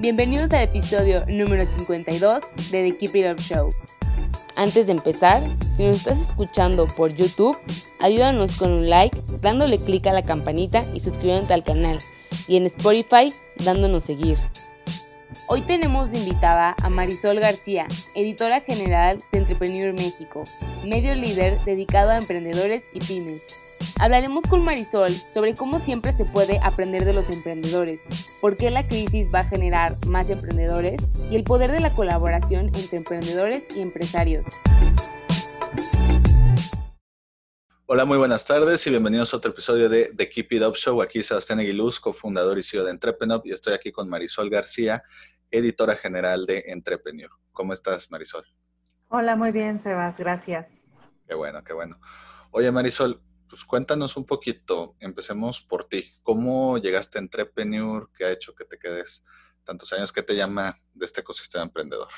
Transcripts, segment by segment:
Bienvenidos al episodio número 52 de The Keep It Up Show. Antes de empezar, si nos estás escuchando por YouTube, ayúdanos con un like, dándole clic a la campanita y suscribiéndote al canal. Y en Spotify, dándonos seguir. Hoy tenemos de invitada a Marisol García, editora general de Entrepreneur México, medio líder dedicado a emprendedores y pymes. Hablaremos con Marisol sobre cómo siempre se puede aprender de los emprendedores, por qué la crisis va a generar más emprendedores y el poder de la colaboración entre emprendedores y empresarios. Hola, muy buenas tardes y bienvenidos a otro episodio de The Keep It Up Show. Aquí Sebastián Aguiluz, cofundador y CEO de Entrepreneur, y estoy aquí con Marisol García, editora general de Entrepreneur. ¿Cómo estás, Marisol? Hola, muy bien, Sebas, gracias. Qué bueno, qué bueno. Oye, Marisol, pues cuéntanos un poquito, empecemos por ti. ¿Cómo llegaste a Entrepreneur? ¿Qué ha hecho que te quedes tantos años? ¿Qué te llama de este ecosistema emprendedor?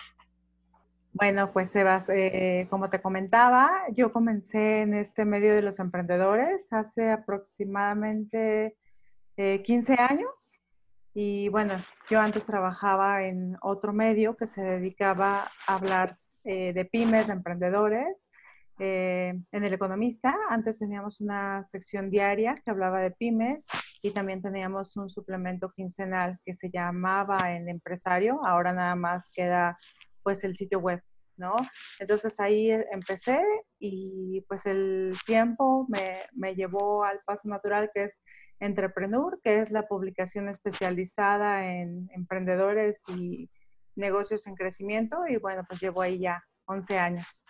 Bueno, pues Sebas, eh, como te comentaba, yo comencé en este medio de los emprendedores hace aproximadamente 15 eh, años. Y bueno, yo antes trabajaba en otro medio que se dedicaba a hablar eh, de pymes, de emprendedores. Eh, en El Economista. Antes teníamos una sección diaria que hablaba de pymes y también teníamos un suplemento quincenal que se llamaba El Empresario. Ahora nada más queda pues el sitio web, ¿no? Entonces ahí empecé y pues el tiempo me, me llevó al paso natural que es Entrepreneur, que es la publicación especializada en emprendedores y negocios en crecimiento. Y bueno, pues llevo ahí ya 11 años.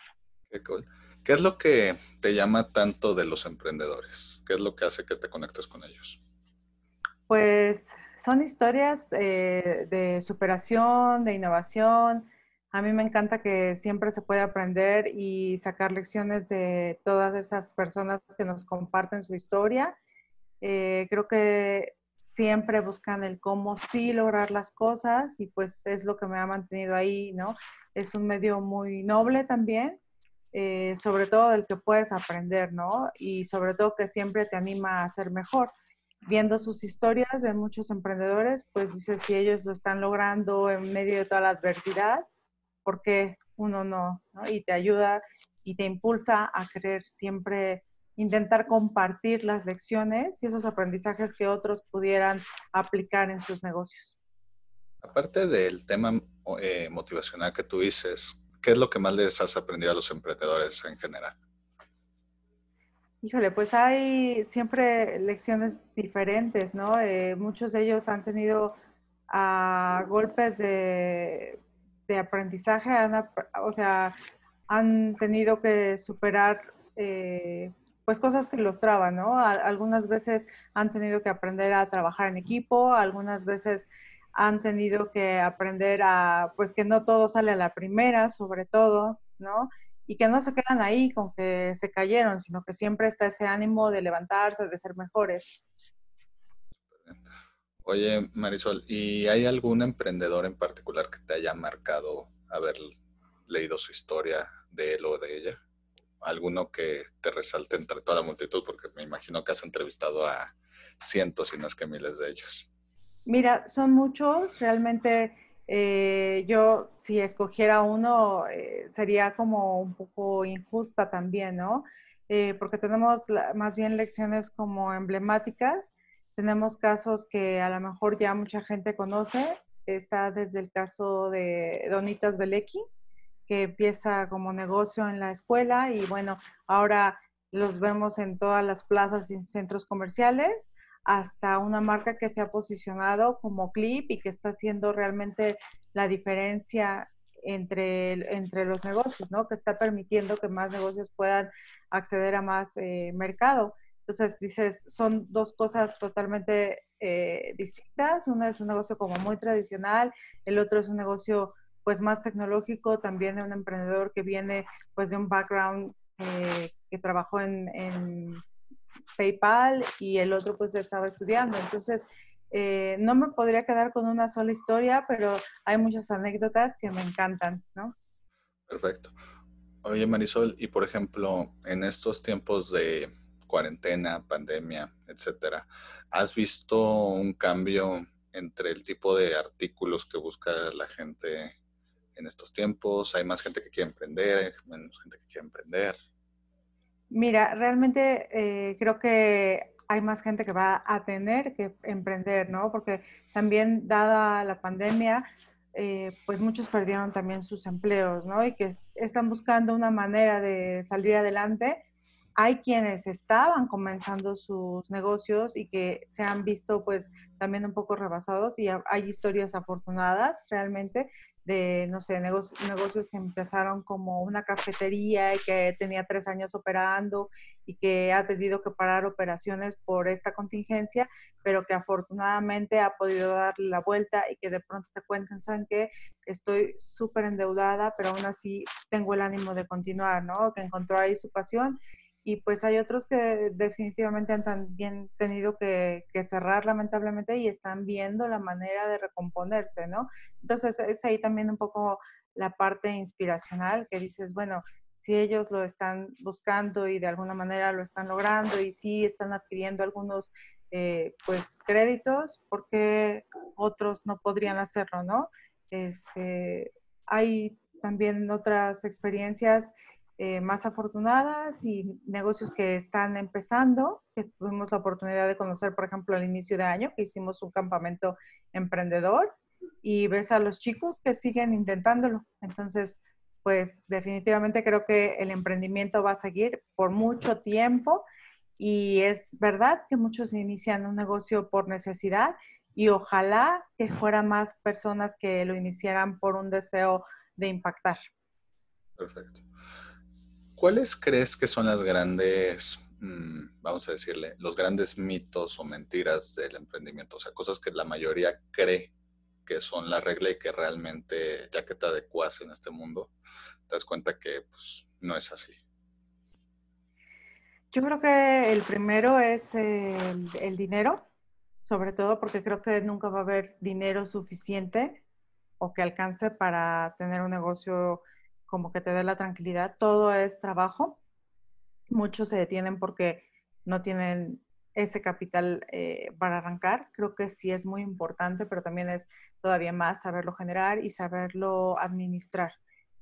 Qué cool. ¿Qué es lo que te llama tanto de los emprendedores? ¿Qué es lo que hace que te conectes con ellos? Pues son historias eh, de superación, de innovación. A mí me encanta que siempre se puede aprender y sacar lecciones de todas esas personas que nos comparten su historia. Eh, creo que siempre buscan el cómo sí lograr las cosas y pues es lo que me ha mantenido ahí, ¿no? Es un medio muy noble también eh, sobre todo del que puedes aprender, ¿no? Y sobre todo que siempre te anima a ser mejor. Viendo sus historias de muchos emprendedores, pues dices, si ellos lo están logrando en medio de toda la adversidad, ¿por qué uno no? Y te ayuda y te impulsa a querer siempre intentar compartir las lecciones y esos aprendizajes que otros pudieran aplicar en sus negocios. Aparte del tema eh, motivacional que tú dices, ¿Qué es lo que más les has aprendido a los emprendedores en general? Híjole, pues hay siempre lecciones diferentes, ¿no? Eh, muchos de ellos han tenido ah, golpes de, aprendizaje, o sea, han tenido que superar eh, pues cosas que los traban, ¿no? algunas veces han tenido que aprender a trabajar en equipo, algunas veces han tenido que aprender a, pues que no todo sale a la primera, sobre todo, ¿no? Y que no se quedan ahí con que se cayeron, sino que siempre está ese ánimo de levantarse, de ser mejores. Oye, Marisol, ¿y hay algún emprendedor en particular que te haya marcado haber leído su historia de él o de ella? ¿Alguno que te resalte entre toda la multitud? Porque me imagino que has entrevistado a cientos, y no es que miles de ellos. Mira, son muchos, realmente eh, yo si escogiera uno eh, sería como un poco injusta también, ¿no? Eh, porque tenemos más bien lecciones como emblemáticas, tenemos casos que a lo mejor ya mucha gente conoce, está desde el caso de Donitas Belecki, que empieza como negocio en la escuela y bueno, ahora los vemos en todas las plazas y centros comerciales hasta una marca que se ha posicionado como clip y que está haciendo realmente la diferencia entre, entre los negocios, ¿no? Que está permitiendo que más negocios puedan acceder a más eh, mercado. Entonces, dices, son dos cosas totalmente eh, distintas. Una es un negocio como muy tradicional, el otro es un negocio pues más tecnológico, también de un emprendedor que viene pues de un background eh, que trabajó en, en, PayPal y el otro pues estaba estudiando. Entonces, eh, no me podría quedar con una sola historia, pero hay muchas anécdotas que me encantan, ¿no? Perfecto. Oye, Marisol, y por ejemplo, en estos tiempos de cuarentena, pandemia, etcétera, ¿has visto un cambio entre el tipo de artículos que busca la gente en estos tiempos? ¿Hay más gente que quiere emprender? ¿Hay menos gente que quiere emprender? Mira, realmente eh, creo que hay más gente que va a tener que emprender, ¿no? Porque también dada la pandemia, eh, pues muchos perdieron también sus empleos, ¿no? Y que están buscando una manera de salir adelante. Hay quienes estaban comenzando sus negocios y que se han visto pues también un poco rebasados y hay historias afortunadas realmente de, no sé, negocios, negocios que empezaron como una cafetería y que tenía tres años operando y que ha tenido que parar operaciones por esta contingencia, pero que afortunadamente ha podido darle la vuelta y que de pronto te cuentan, ¿saben qué? Estoy súper endeudada, pero aún así tengo el ánimo de continuar, ¿no? Que encontró ahí su pasión y pues hay otros que definitivamente han también tenido que, cerrar lamentablemente y están viendo la manera de recomponerse, ¿no? Entonces es ahí también un poco la parte inspiracional que dices, bueno, si ellos lo están buscando y de alguna manera lo están logrando y sí están adquiriendo algunos eh, pues créditos, ¿por qué otros no podrían hacerlo, no? Este, hay también otras experiencias eh, más afortunadas y negocios que están empezando, que tuvimos la oportunidad de conocer, por ejemplo, al inicio de año, que hicimos un campamento emprendedor y ves a los chicos que siguen intentándolo. Entonces, pues definitivamente creo que el emprendimiento va a seguir por mucho tiempo y es verdad que muchos inician un negocio por necesidad y ojalá que fueran más personas que lo iniciaran por un deseo de impactar. Perfecto. ¿Cuáles crees que son las grandes, mm, vamos a decirle, los grandes mitos o mentiras del emprendimiento? O sea, cosas que la mayoría cree que son la regla y que realmente, ya que te adecuas en este mundo, te das cuenta que pues, no es así. Yo creo que el primero es el, el dinero, sobre todo porque creo que nunca va a haber dinero suficiente o que alcance para tener un negocio como que te dé la tranquilidad. Todo es trabajo. Muchos se detienen porque no tienen ese capital eh, para arrancar. Creo que sí es muy importante, pero también es todavía más saberlo generar y saberlo administrar.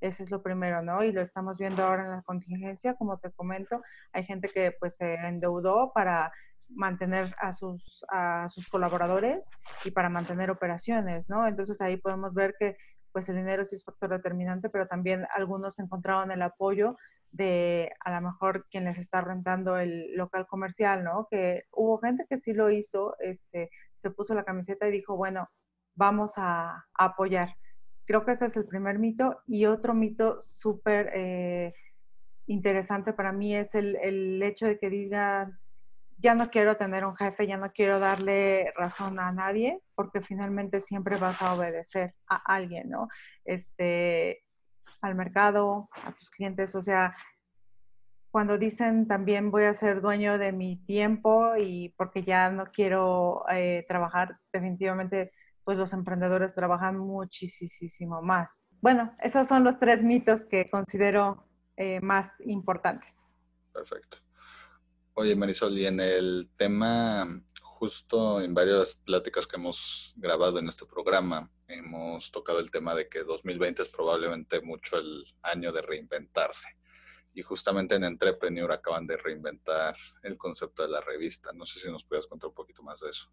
Ese es lo primero, ¿no? Y lo estamos viendo ahora en la contingencia, como te comento. Hay gente que pues se endeudó para mantener a sus, a sus colaboradores y para mantener operaciones, ¿no? Entonces ahí podemos ver que pues el dinero sí es factor determinante, pero también algunos encontraron el apoyo de a lo mejor quien les está rentando el local comercial, ¿no? Que hubo gente que sí lo hizo, este, se puso la camiseta y dijo, bueno, vamos a, apoyar. Creo que ese es el primer mito. Y otro mito súper eh, interesante para mí es el, el hecho de que digan, ya no quiero tener un jefe, ya no quiero darle razón a nadie, porque finalmente siempre vas a obedecer a alguien, ¿no? Este, al mercado, a tus clientes, o sea, cuando dicen también voy a ser dueño de mi tiempo y porque ya no quiero eh, trabajar, definitivamente, pues los emprendedores trabajan muchísimo más. Bueno, esos son los tres mitos que considero eh, más importantes. Perfecto. Oye, Marisol, y en el tema, justo en varias pláticas que hemos grabado en este programa, hemos tocado el tema de que 2020 es probablemente mucho el año de reinventarse. Y justamente en Entrepreneur acaban de reinventar el concepto de la revista. No sé si nos puedes contar un poquito más de eso.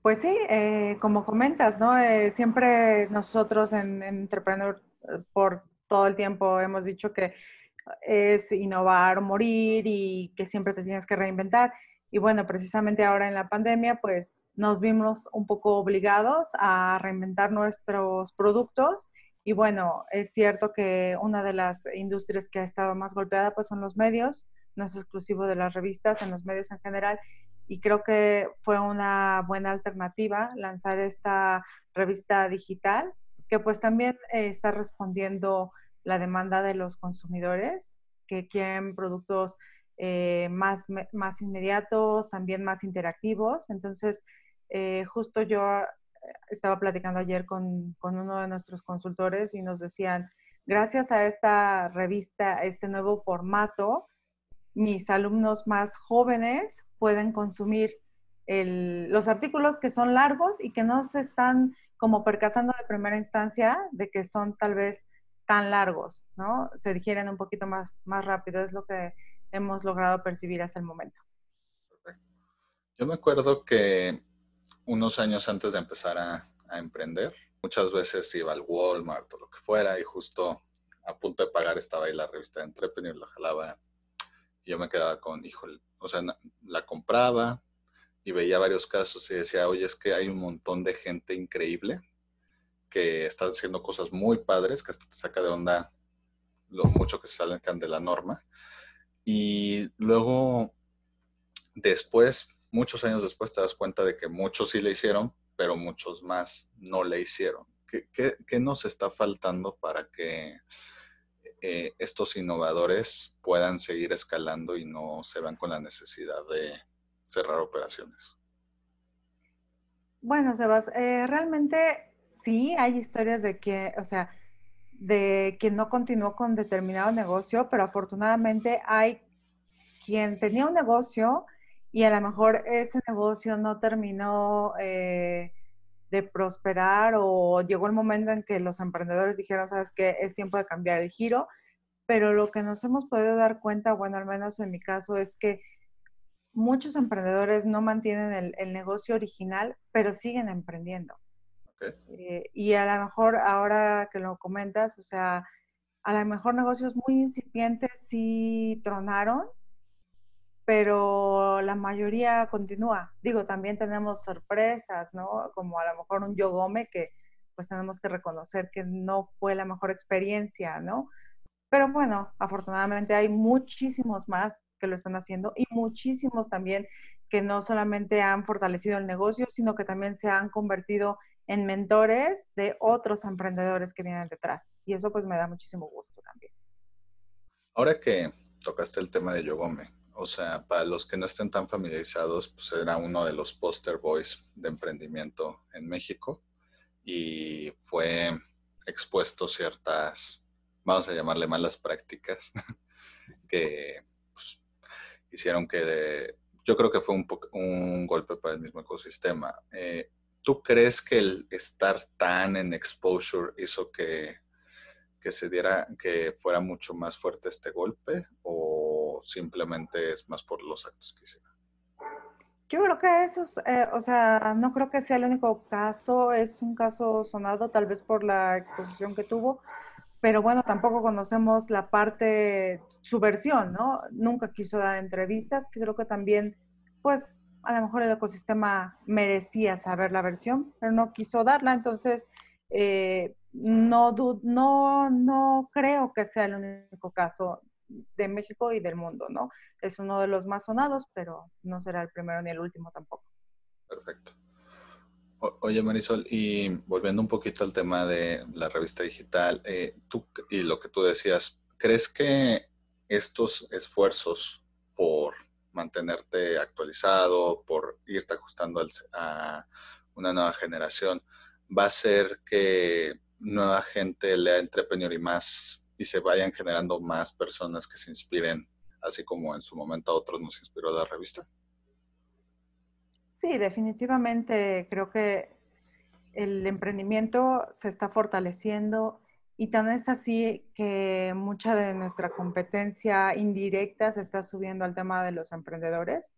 Pues sí, eh, como comentas, ¿no? Eh, siempre nosotros en, en Entrepreneur eh, por todo el tiempo hemos dicho que es innovar o morir y que siempre te tienes que reinventar. Y bueno, precisamente ahora en la pandemia, pues nos vimos un poco obligados a reinventar nuestros productos. Y bueno, es cierto que una de las industrias que ha estado más golpeada, pues son los medios, no es exclusivo de las revistas, en los medios en general. y creo que fue una buena alternativa lanzar esta revista digital que pues también eh, está respondiendo la demanda de los consumidores que quieren productos eh, más, más inmediatos, también más interactivos. Entonces, eh, justo yo estaba platicando ayer con, con, uno de nuestros consultores y nos decían, gracias a esta revista, a este nuevo formato, mis alumnos más jóvenes pueden consumir los artículos que son largos y que no se están como percatando de primera instancia de que son tal vez tan largos, ¿no? Se digieren un poquito más, más rápido, es lo que hemos logrado percibir hasta el momento. Yo me acuerdo que unos años antes de empezar a, emprender, muchas veces iba al Walmart o lo que fuera y justo a punto de pagar estaba ahí la revista de Entrepreneur, la jalaba yo me quedaba con, híjole, o sea, la compraba, y veía varios casos y decía, oye, es que hay un montón de gente increíble que está haciendo cosas muy padres, que hasta te saca de onda lo mucho que se salen de la norma. Y luego, después, muchos años después, te das cuenta de que muchos sí le hicieron, pero muchos más no le hicieron. ¿Qué, qué, nos está faltando para que eh, estos innovadores puedan seguir escalando y no se van con la necesidad de cerrar operaciones? Bueno, Sebas, eh, realmente sí hay historias de que, o sea, de quien no continuó con determinado negocio, pero afortunadamente hay quien tenía un negocio y a lo mejor ese negocio no terminó eh, de prosperar o llegó el momento en que los emprendedores dijeron, sabes que es tiempo de cambiar el giro, pero lo que nos hemos podido dar cuenta, bueno, al menos en mi caso, es que muchos emprendedores no mantienen el, negocio original, pero siguen emprendiendo. Eh, y a lo mejor ahora que lo comentas, o sea, a lo mejor negocios muy incipientes sí tronaron, pero la mayoría continúa. Digo, también tenemos sorpresas, ¿no? Como a lo mejor un Yogome que pues tenemos que reconocer que no fue la mejor experiencia, ¿no? Pero bueno, afortunadamente hay muchísimos más que lo están haciendo y muchísimos también que no solamente han fortalecido el negocio, sino que también se han convertido en mentores de otros emprendedores que vienen detrás. Y eso pues me da muchísimo gusto también. Ahora que tocaste el tema de Yogome, o sea, para los que no estén tan familiarizados, pues era uno de los poster boys de emprendimiento en México y fue expuesto ciertas vamos a llamarle malas prácticas, que pues, hicieron que, yo creo que fue un, un golpe para el mismo ecosistema. Eh, ¿Tú crees que el estar tan en exposure hizo que, que se diera, que fuera mucho más fuerte este golpe o simplemente es más por los actos que hicieron? Yo creo que eso, eh, o sea, no creo que sea el único caso, es un caso sonado tal vez por la exposición que tuvo, pero bueno, tampoco conocemos la parte, su versión, ¿no? Nunca quiso dar entrevistas, que creo que también, pues, a lo mejor el ecosistema merecía saber la versión, pero no quiso darla, entonces, eh, no, no, no creo que sea el único caso de México y del mundo, ¿no? Es uno de los más sonados, pero no será el primero ni el último tampoco. Perfecto. Oye, Marisol, y volviendo un poquito al tema de la revista digital, eh, tú y lo que tú decías, ¿crees que estos esfuerzos por mantenerte actualizado, por irte ajustando a una nueva generación, va a hacer que nueva gente lea Entrepreneur y más y se vayan generando más personas que se inspiren, así como en su momento a otros nos inspiró la revista? Sí, definitivamente creo que el emprendimiento se está fortaleciendo y tan es así que mucha de nuestra competencia indirecta se está subiendo al tema de los emprendedores,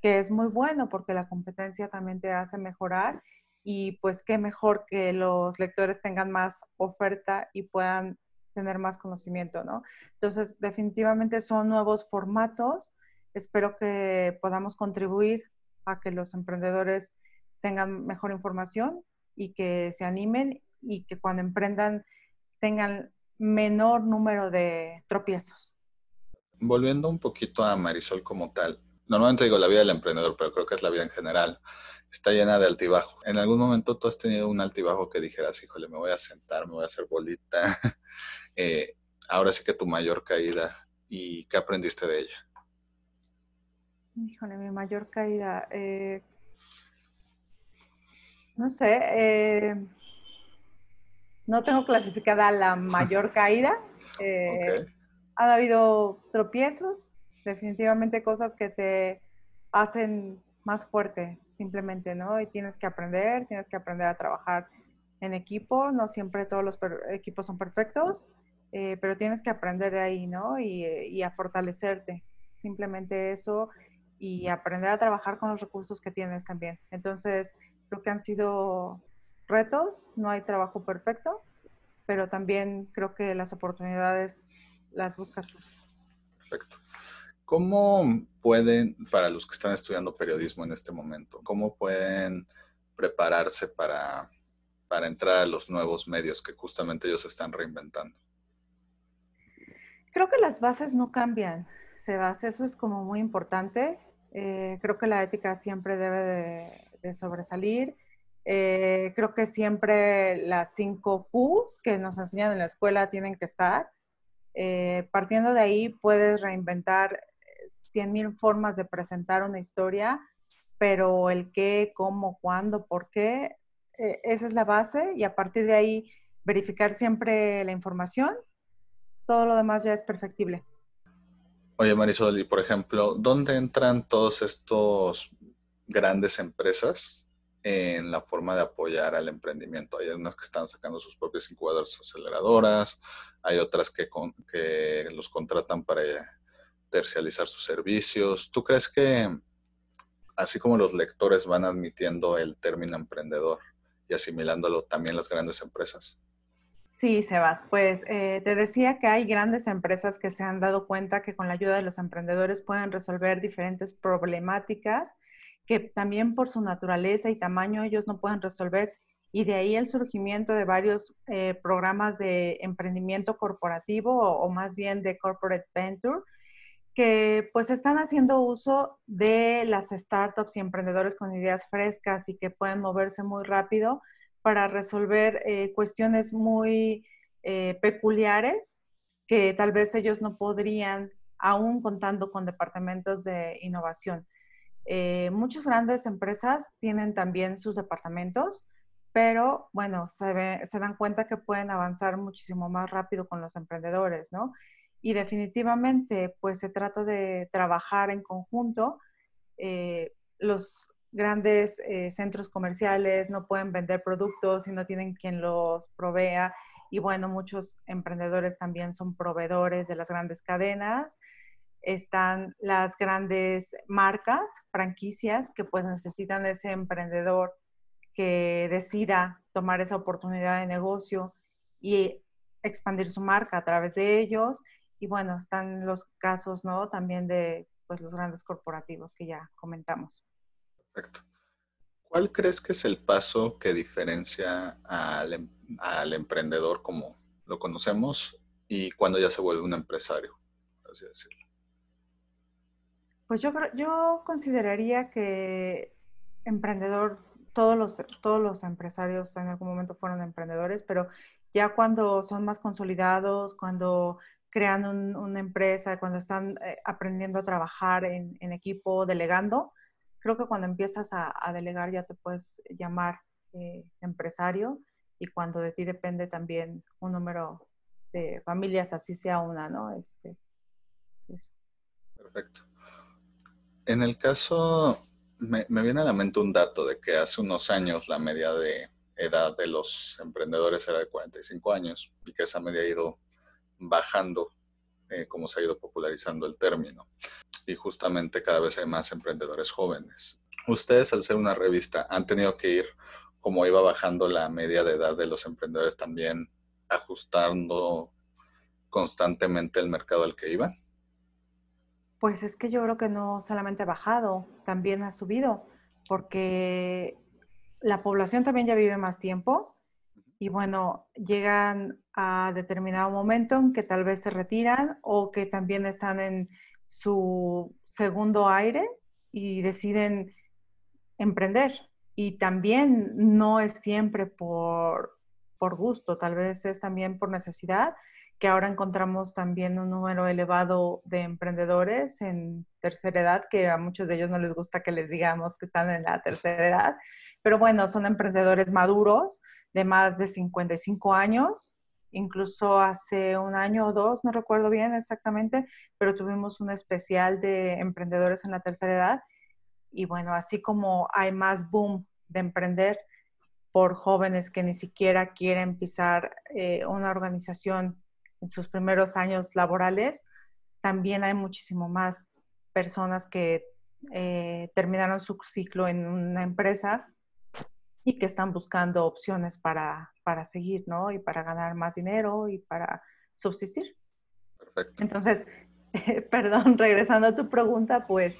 que es muy bueno porque la competencia también te hace mejorar y pues qué mejor que los lectores tengan más oferta y puedan tener más conocimiento, ¿no? Entonces, definitivamente son nuevos formatos. Espero que podamos contribuir a que los emprendedores tengan mejor información y que se animen y que cuando emprendan tengan menor número de tropiezos. Volviendo un poquito a Marisol como tal, normalmente digo la vida del emprendedor, pero creo que es la vida en general, está llena de altibajo. ¿En algún momento tú has tenido un altibajo que dijeras, híjole, me voy a sentar, me voy a hacer bolita? Eh, ahora sí que tu mayor caída y qué aprendiste de ella. Híjole, mi mayor caída. Eh, no sé, eh, no tengo clasificada la mayor caída. Eh, ha habido tropiezos, definitivamente cosas que te hacen más fuerte, simplemente, ¿no? Y tienes que aprender, tienes que aprender a trabajar en equipo. No siempre todos los equipos son perfectos, eh, pero tienes que aprender de ahí, ¿no? Y, y a fortalecerte. Simplemente eso y aprender a trabajar con los recursos que tienes también. Entonces, creo que han sido retos, no hay trabajo perfecto, pero también creo que las oportunidades las buscas tú. Perfecto. ¿Cómo pueden, para los que están estudiando periodismo en este momento, cómo pueden prepararse para, para entrar a los nuevos medios que justamente ellos están reinventando? Creo que las bases no cambian, Sebas, eso es como muy importante. Eh, creo que la ética siempre debe de, sobresalir. Eh, creo que siempre las cinco Qs que nos enseñan en la escuela tienen que estar. Eh, partiendo de ahí puedes reinventar cien mil formas de presentar una historia, pero el qué, cómo, cuándo, por qué, esa es la base y a partir de ahí verificar siempre la información. Todo lo demás ya es perfectible. Oye, Marisol, y por ejemplo, ¿dónde entran todos estos grandes empresas en la forma de apoyar al emprendimiento? Hay algunas que están sacando sus propias incubadoras aceleradoras, hay otras que, los contratan para tercializar sus servicios. ¿Tú crees que, así como los lectores van admitiendo el término emprendedor y asimilándolo también las grandes empresas? Sí, Sebas, pues eh, te decía que hay grandes empresas que se han dado cuenta que con la ayuda de los emprendedores pueden resolver diferentes problemáticas que también por su naturaleza y tamaño ellos no pueden resolver y de ahí el surgimiento de varios eh, programas de emprendimiento corporativo o, más bien de corporate venture que pues están haciendo uso de las startups y emprendedores con ideas frescas y que pueden moverse muy rápido para resolver eh, cuestiones muy eh, peculiares que tal vez ellos no podrían, aún contando con departamentos de innovación. Eh, muchas grandes empresas tienen también sus departamentos, pero bueno, se, se, dan cuenta que pueden avanzar muchísimo más rápido con los emprendedores, ¿no? Y definitivamente, pues se trata de trabajar en conjunto. los grandes eh, centros comerciales no pueden vender productos si no tienen quien los provea. Y bueno, muchos emprendedores también son proveedores de las grandes cadenas. Están las grandes marcas, franquicias, que pues necesitan ese emprendedor que decida tomar esa oportunidad de negocio y expandir su marca a través de ellos. Y bueno, están los casos, ¿no? También de pues los grandes corporativos que ya comentamos. Perfecto. ¿Cuál crees que es el paso que diferencia al, em, al, emprendedor como lo conocemos y cuando ya se vuelve un empresario, así decirlo? Pues yo, yo consideraría que emprendedor, todos los, todos los empresarios en algún momento fueron emprendedores, pero ya cuando son más consolidados, cuando crean una empresa, cuando están eh, aprendiendo a trabajar en, en equipo, delegando, creo que cuando empiezas a, delegar ya te puedes llamar eh, empresario y cuando de ti depende también un número de familias, así sea una, ¿no? Este, Perfecto. En el caso, me, viene a la mente un dato de que hace unos años la media de edad de los emprendedores era de 45 años y que esa media ha ido bajando eh, como se ha ido popularizando el término. Y justamente cada vez hay más emprendedores jóvenes. Ustedes, al ser una revista, han tenido que ir, como iba bajando la media de edad de los emprendedores, también ajustando constantemente el mercado al que iban. Pues es que yo creo que no solamente ha bajado, también ha subido, porque la población también ya vive más tiempo y bueno, llegan a determinado momento en que tal vez se retiran o que también están en su segundo aire y deciden emprender. Y también no es siempre por, por gusto, tal vez es también por necesidad, que ahora encontramos también un número elevado de emprendedores en tercera edad, que a muchos de ellos no les gusta que les digamos que están en la tercera edad, pero bueno, son emprendedores maduros de más de 55 años. Incluso hace un año o dos, no recuerdo bien exactamente, pero tuvimos un especial de emprendedores en la tercera edad. Y bueno, así como hay más boom de emprender por jóvenes que ni siquiera quieren pisar eh, una organización en sus primeros años laborales, también hay muchísimo más personas que eh, terminaron su ciclo en una empresa y que están buscando opciones para, para seguir, ¿no? Y para ganar más dinero y para subsistir. Perfecto. Entonces, perdón, regresando a tu pregunta, pues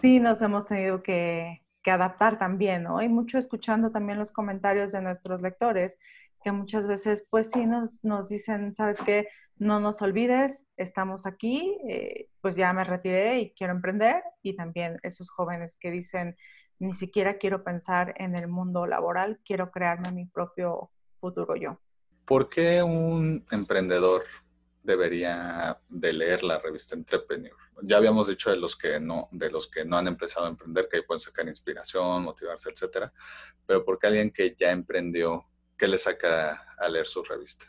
sí nos hemos tenido que, que adaptar también, ¿no? Y mucho escuchando también los comentarios de nuestros lectores, que muchas veces, pues sí, nos, nos dicen, ¿sabes qué? No nos olvides, estamos aquí, eh, pues ya me retiré y quiero emprender. Y también esos jóvenes que dicen, ni siquiera quiero pensar en el mundo laboral, quiero crearme mi propio futuro yo. ¿Por qué un emprendedor debería de leer la revista Entrepreneur? Ya habíamos dicho de los que no, de los que no han empezado a emprender, que ahí pueden sacar inspiración, motivarse, etcétera. Pero ¿por qué alguien que ya emprendió, qué le saca a leer su revista?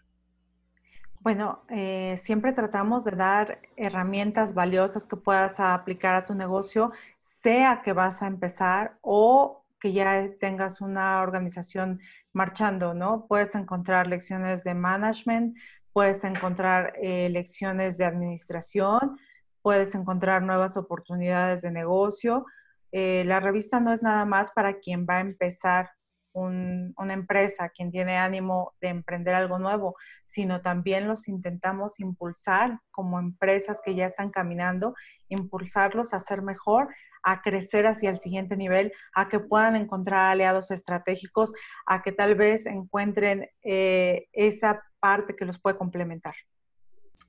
Bueno, eh, siempre tratamos de dar herramientas valiosas que puedas aplicar a tu negocio, sea que vas a empezar o que ya tengas una organización marchando, ¿no? Puedes encontrar lecciones de management, puedes encontrar eh, lecciones de administración, puedes encontrar nuevas oportunidades de negocio. Eh, la revista no es nada más para quien va a empezar una empresa, quien tiene ánimo de emprender algo nuevo, sino también los intentamos impulsar como empresas que ya están caminando, impulsarlos a ser mejor, a crecer hacia el siguiente nivel, a que puedan encontrar aliados estratégicos, a que tal vez encuentren eh, esa parte que los puede complementar.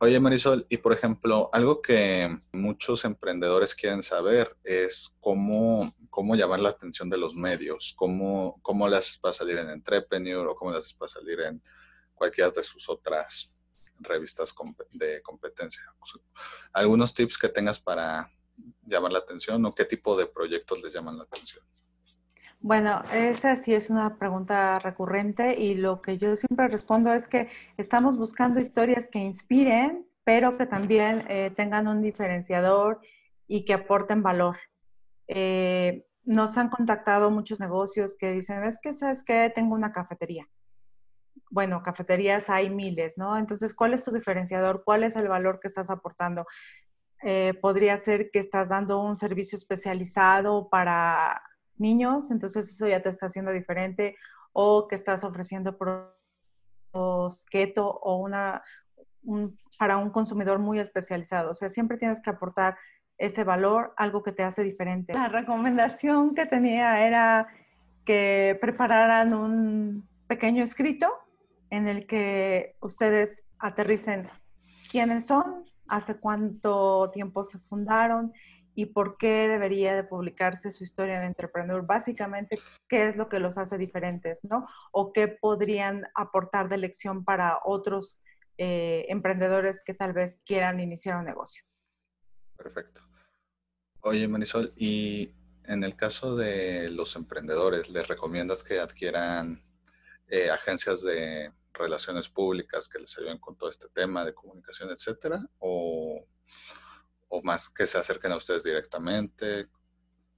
Oye, Marisol, y por ejemplo, algo que muchos emprendedores quieren saber es cómo, cómo llamar la atención de los medios, cómo, cómo les va a salir en Entrepreneur o cómo les va a salir en cualquiera de sus otras revistas de competencia. Algunos tips que tengas para llamar la atención o qué tipo de proyectos les llaman la atención. Bueno, esa sí es una pregunta recurrente y lo que yo siempre respondo es que estamos buscando historias que inspiren, pero que también eh, tengan un diferenciador y que aporten valor. Eh, nos han contactado muchos negocios que dicen, es que, ¿sabes qué? Tengo una cafetería. Bueno, cafeterías hay miles, ¿no? Entonces, ¿cuál es tu diferenciador? ¿Cuál es el valor que estás aportando? Eh, podría ser que estás dando un servicio especializado para niños, entonces eso ya te está haciendo diferente, o que estás ofreciendo productos keto o una, para un consumidor muy especializado. O sea, siempre tienes que aportar ese valor, algo que te hace diferente. La recomendación que tenía era que prepararan un pequeño escrito en el que ustedes aterricen quiénes son, hace cuánto tiempo se fundaron y por qué debería de publicarse su historia de entrepreneur. Básicamente, qué es lo que los hace diferentes, ¿no? O qué podrían aportar de lección para otros eh, emprendedores que tal vez quieran iniciar un negocio. Perfecto. Oye, Marisol, y en el caso de los emprendedores, ¿les recomiendas que adquieran eh, agencias de relaciones públicas que les ayuden con todo este tema de comunicación, etcétera? ¿O o más que se acerquen a ustedes directamente?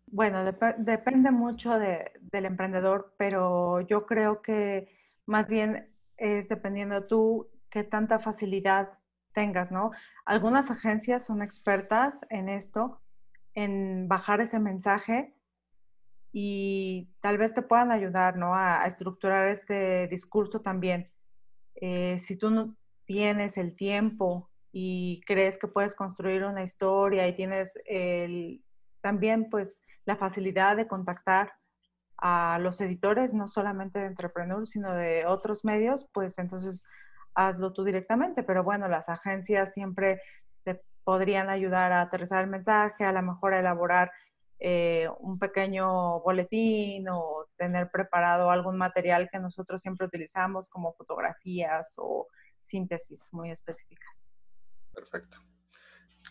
Bueno, depende mucho del emprendedor, pero yo creo que más bien es dependiendo tú qué tanta facilidad tengas, ¿no? Algunas agencias son expertas en esto, en bajar ese mensaje y tal vez te puedan ayudar, ¿no? A, estructurar este discurso también. Eh, si tú no tienes el tiempo y crees que puedes construir una historia y tienes el, también pues la facilidad de contactar a los editores, no solamente de Entrepreneur, sino de otros medios, pues entonces hazlo tú directamente. Pero bueno, las agencias siempre te podrían ayudar a aterrizar el mensaje, a lo mejor a elaborar eh, un pequeño boletín o tener preparado algún material que nosotros siempre utilizamos como fotografías o síntesis muy específicas. Perfecto.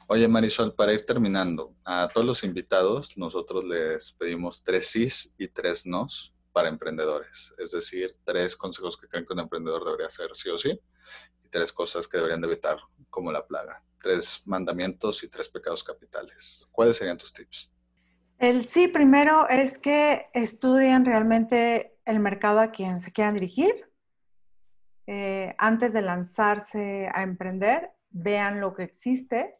Oye, Marisol, para ir terminando, a todos los invitados nosotros les pedimos tres sís y tres nos para emprendedores. Es decir, tres consejos que creen que un emprendedor debería hacer sí o sí y tres cosas que deberían de evitar como la plaga. Tres mandamientos y tres pecados capitales. ¿Cuáles serían tus tips? El sí primero es que estudien realmente el mercado a quien se quieran dirigir. Eh, antes de lanzarse a emprender, vean lo que existe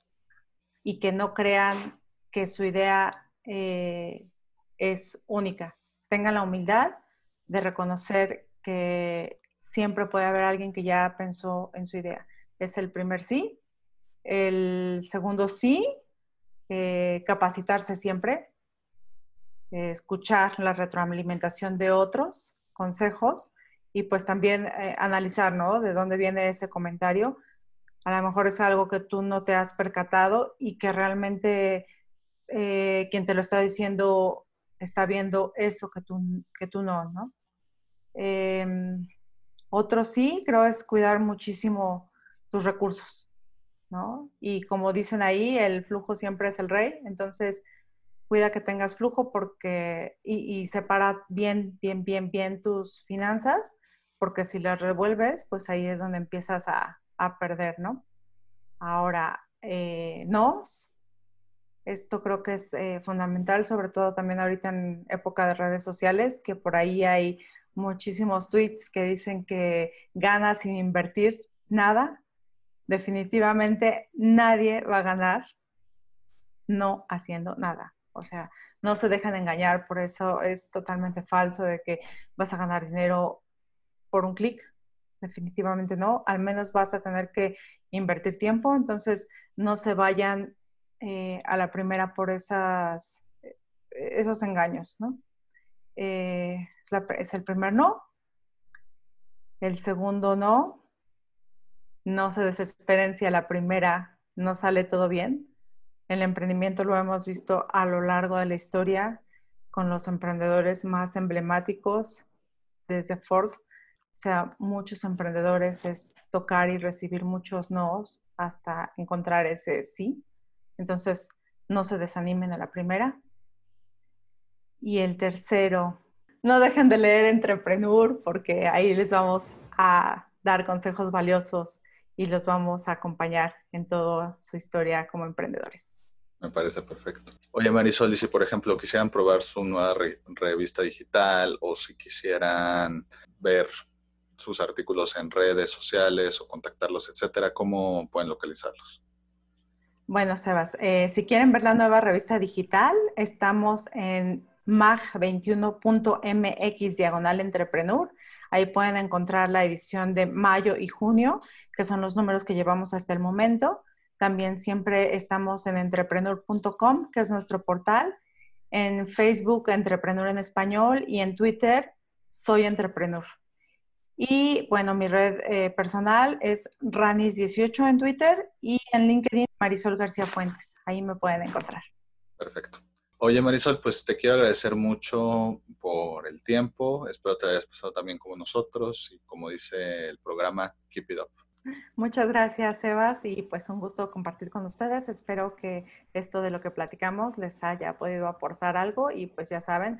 y que no crean que su idea eh, es única. Tengan la humildad de reconocer que siempre puede haber alguien que ya pensó en su idea. Es el primer sí. El segundo sí, eh, capacitarse siempre, eh, escuchar la retroalimentación de otros consejos y pues también analizar, ¿no? De dónde viene ese comentario a lo mejor es algo que tú no te has percatado y que realmente eh, quien te lo está diciendo está viendo eso que tú, que tú no, ¿no? Em, otro sí, creo, es cuidar muchísimo tus recursos, ¿no? Y como dicen ahí, el flujo siempre es el rey, entonces cuida que tengas flujo porque, y, y separa bien, bien, bien, bien tus finanzas, porque si las revuelves, pues ahí es donde empiezas a, a perder, ¿no? Ahora, eh, nos, esto creo que es eh, fundamental, sobre todo también ahorita en época de redes sociales, que por ahí hay muchísimos tweets que dicen que gana sin invertir nada. Definitivamente nadie va a ganar no haciendo nada. O sea, no se dejan engañar, por eso es totalmente falso de que vas a ganar dinero por un clic definitivamente no, al menos vas a tener que invertir tiempo, entonces no se vayan eh, a la primera por esas, eh, esos engaños, ¿no? Eh, es, el primer no. El segundo no. No se desesperen si a la primera no sale todo bien. El emprendimiento lo hemos visto a lo largo de la historia con los emprendedores más emblemáticos, desde Ford sea, muchos emprendedores es tocar y recibir muchos no's hasta encontrar ese sí. Entonces, no se desanimen a la primera. Y el tercero, no dejen de leer Entrepreneur porque ahí les vamos a dar consejos valiosos y los vamos a acompañar en toda su historia como emprendedores. Me parece perfecto. Oye, Marisol, y si por ejemplo quisieran probar su nueva revista digital o si quisieran ver sus artículos en redes sociales o contactarlos, etcétera, ¿cómo pueden localizarlos? Bueno, Sebas, eh, si quieren ver la nueva revista digital, estamos en mag21.mx diagonal entrepreneur. Ahí pueden encontrar la edición de mayo y junio, que son los números que llevamos hasta el momento. También siempre estamos en entrepreneur.com, que es nuestro portal. En Facebook, Entrepreneur en Español y en Twitter, Soy Entrepreneur. Y bueno, mi red eh, personal es Ranis18 en Twitter y en LinkedIn Marisol García Fuentes. Ahí me pueden encontrar. Perfecto. Oye Marisol, pues te quiero agradecer mucho por el tiempo. Espero te hayas pasado también como nosotros y como dice el programa, keep it up. Muchas gracias, Sebas, y pues un gusto compartir con ustedes. Espero que esto de lo que platicamos les haya podido aportar algo y pues ya saben,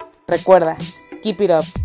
Recuerda, keep it up.